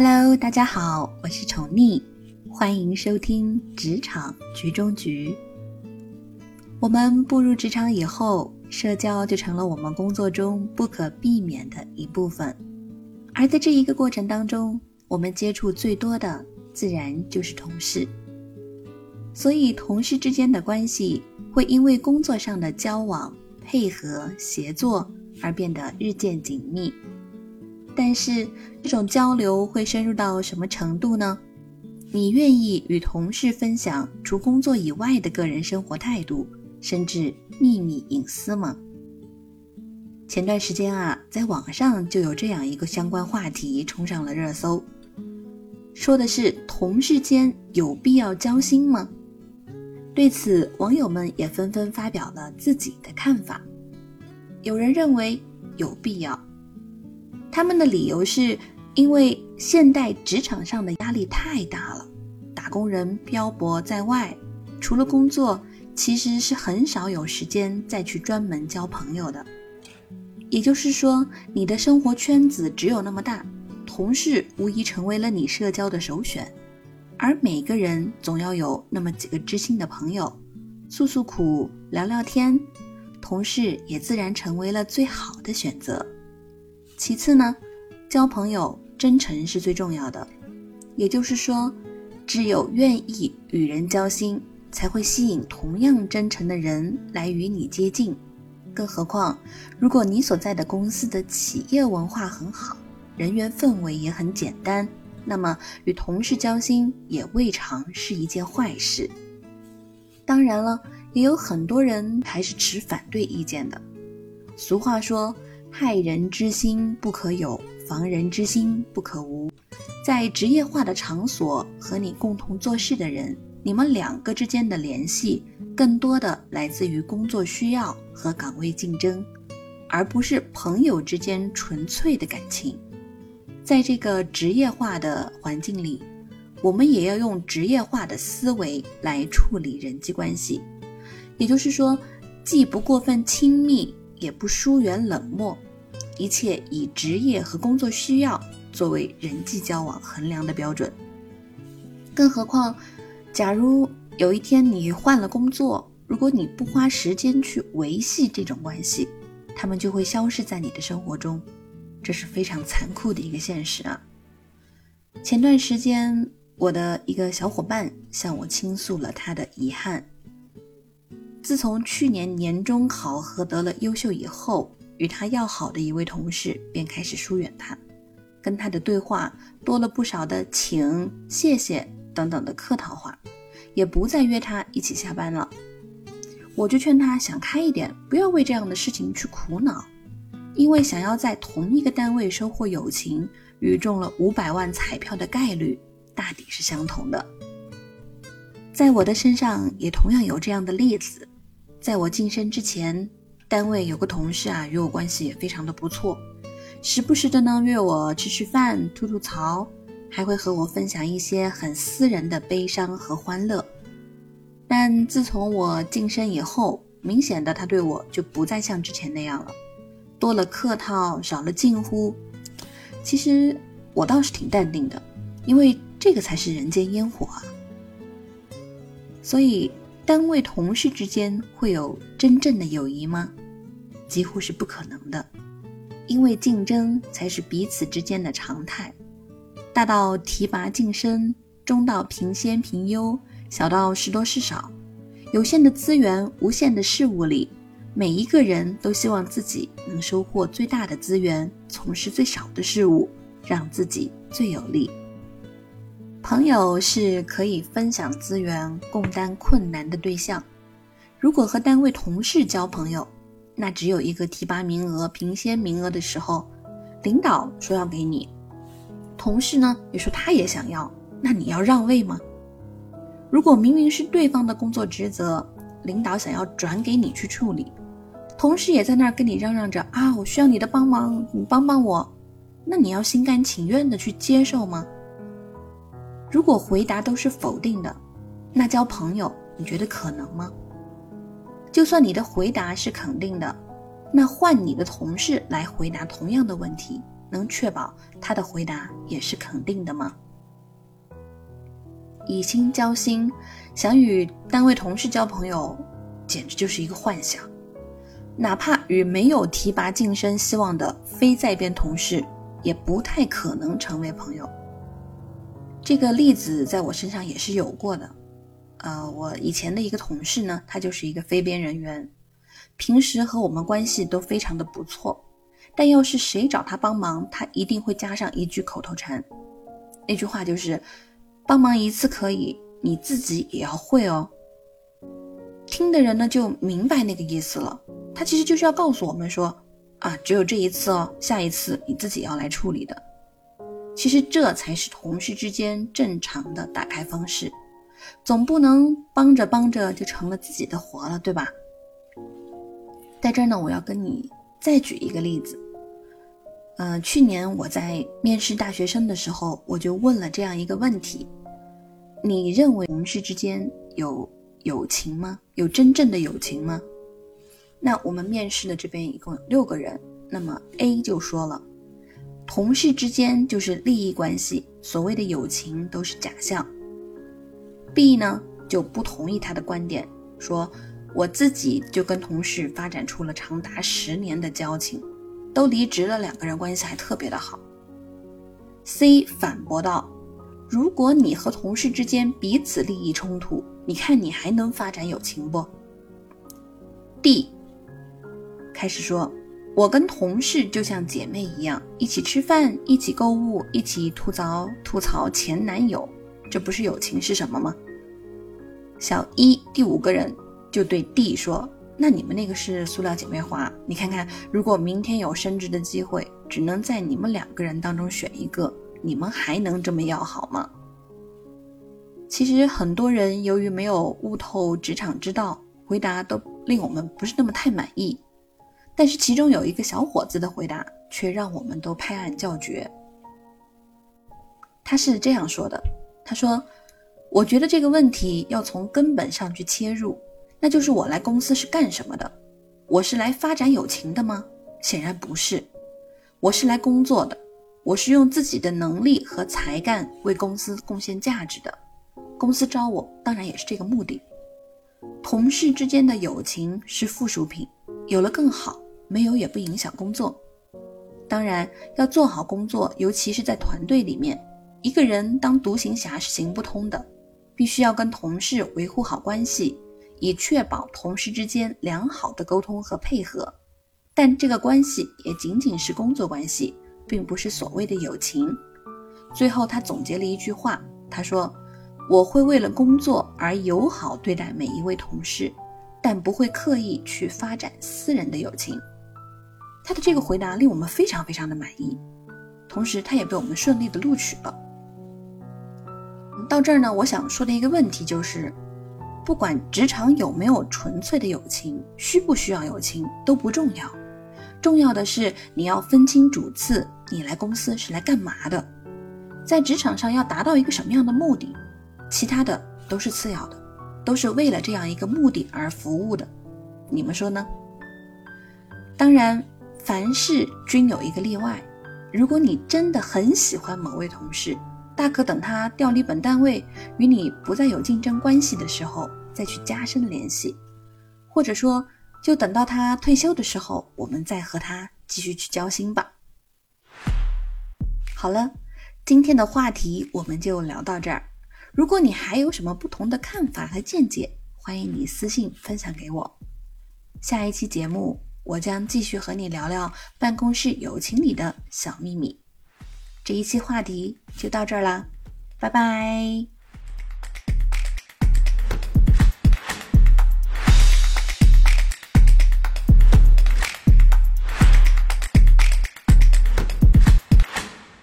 Hello，大家好，我是宠溺，欢迎收听《职场局中局》。我们步入职场以后，社交就成了我们工作中不可避免的一部分。而在这一个过程当中，我们接触最多的自然就是同事。所以，同事之间的关系会因为工作上的交往、配合、协作而变得日渐紧密。但是，这种交流会深入到什么程度呢？你愿意与同事分享除工作以外的个人生活态度，甚至秘密隐私吗？前段时间啊，在网上就有这样一个相关话题冲上了热搜，说的是同事间有必要交心吗？对此，网友们也纷纷发表了自己的看法。有人认为有必要。他们的理由是，因为现代职场上的压力太大了，打工人漂泊在外，除了工作，其实是很少有时间再去专门交朋友的。也就是说，你的生活圈子只有那么大，同事无疑成为了你社交的首选。而每个人总要有那么几个知心的朋友，诉诉苦，聊聊天，同事也自然成为了最好的选择。其次呢，交朋友真诚是最重要的，也就是说，只有愿意与人交心，才会吸引同样真诚的人来与你接近。更何况，如果你所在的公司的企业文化很好，人员氛围也很简单，那么与同事交心也未尝是一件坏事。当然了，也有很多人还是持反对意见的。俗话说。害人之心不可有，防人之心不可无。在职业化的场所和你共同做事的人，你们两个之间的联系更多的来自于工作需要和岗位竞争，而不是朋友之间纯粹的感情。在这个职业化的环境里，我们也要用职业化的思维来处理人际关系，也就是说，既不过分亲密。也不疏远冷漠，一切以职业和工作需要作为人际交往衡量的标准。更何况，假如有一天你换了工作，如果你不花时间去维系这种关系，他们就会消失在你的生活中，这是非常残酷的一个现实啊！前段时间，我的一个小伙伴向我倾诉了他的遗憾。自从去年年中考核得了优秀以后，与他要好的一位同事便开始疏远他，跟他的对话多了不少的请、谢谢等等的客套话，也不再约他一起下班了。我就劝他想开一点，不要为这样的事情去苦恼，因为想要在同一个单位收获友情，与中了五百万彩票的概率大抵是相同的。在我的身上也同样有这样的例子。在我晋升之前，单位有个同事啊，与我关系也非常的不错，时不时的呢约我吃吃饭、吐吐槽，还会和我分享一些很私人的悲伤和欢乐。但自从我晋升以后，明显的他对我就不再像之前那样了，多了客套，少了近乎。其实我倒是挺淡定的，因为这个才是人间烟火啊。所以。单位同事之间会有真正的友谊吗？几乎是不可能的，因为竞争才是彼此之间的常态。大到提拔晋升，中到评先评优，小到是多是少，有限的资源、无限的事物里，每一个人都希望自己能收获最大的资源，从事最少的事物，让自己最有利。朋友是可以分享资源、共担困难的对象。如果和单位同事交朋友，那只有一个提拔名额、评先名额的时候，领导说要给你，同事呢也说他也想要，那你要让位吗？如果明明是对方的工作职责，领导想要转给你去处理，同事也在那儿跟你嚷嚷着啊，我需要你的帮忙，你帮帮我，那你要心甘情愿的去接受吗？如果回答都是否定的，那交朋友你觉得可能吗？就算你的回答是肯定的，那换你的同事来回答同样的问题，能确保他的回答也是肯定的吗？以心交心，想与单位同事交朋友，简直就是一个幻想。哪怕与没有提拔晋升希望的非在编同事，也不太可能成为朋友。这个例子在我身上也是有过的。呃，我以前的一个同事呢，他就是一个非编人员，平时和我们关系都非常的不错，但要是谁找他帮忙，他一定会加上一句口头禅，那句话就是。帮忙一次可以，你自己也要会哦。听的人呢就明白那个意思了，他其实就是要告诉我们说，啊，只有这一次哦，下一次你自己要来处理的。其实这才是同事之间正常的打开方式，总不能帮着帮着就成了自己的活了，对吧？在这儿呢，我要跟你再举一个例子。呃，去年我在面试大学生的时候，我就问了这样一个问题。你认为同事之间有友情吗？有真正的友情吗？那我们面试的这边一共有六个人，那么 A 就说了，同事之间就是利益关系，所谓的友情都是假象。B 呢就不同意他的观点，说我自己就跟同事发展出了长达十年的交情，都离职了，两个人关系还特别的好。C 反驳道。如果你和同事之间彼此利益冲突，你看你还能发展友情不？D 开始说，我跟同事就像姐妹一样，一起吃饭，一起购物，一起吐槽吐槽前男友，这不是友情是什么吗？小一第五个人就对 D 说：“那你们那个是塑料姐妹花，你看看，如果明天有升职的机会，只能在你们两个人当中选一个。”你们还能这么要好吗？其实很多人由于没有悟透职场之道，回答都令我们不是那么太满意。但是其中有一个小伙子的回答却让我们都拍案叫绝。他是这样说的：“他说，我觉得这个问题要从根本上去切入，那就是我来公司是干什么的？我是来发展友情的吗？显然不是，我是来工作的。”我是用自己的能力和才干为公司贡献价值的，公司招我当然也是这个目的。同事之间的友情是附属品，有了更好，没有也不影响工作。当然要做好工作，尤其是在团队里面，一个人当独行侠是行不通的，必须要跟同事维护好关系，以确保同事之间良好的沟通和配合。但这个关系也仅仅是工作关系。并不是所谓的友情。最后，他总结了一句话，他说：“我会为了工作而友好对待每一位同事，但不会刻意去发展私人的友情。”他的这个回答令我们非常非常的满意，同时他也被我们顺利的录取了。到这儿呢，我想说的一个问题就是，不管职场有没有纯粹的友情，需不需要友情都不重要。重要的是你要分清主次，你来公司是来干嘛的，在职场上要达到一个什么样的目的，其他的都是次要的，都是为了这样一个目的而服务的，你们说呢？当然，凡事均有一个例外，如果你真的很喜欢某位同事，大可等他调离本单位，与你不再有竞争关系的时候再去加深联系，或者说。就等到他退休的时候，我们再和他继续去交心吧。好了，今天的话题我们就聊到这儿。如果你还有什么不同的看法和见解，欢迎你私信分享给我。下一期节目，我将继续和你聊聊办公室友情里的小秘密。这一期话题就到这儿啦，拜拜。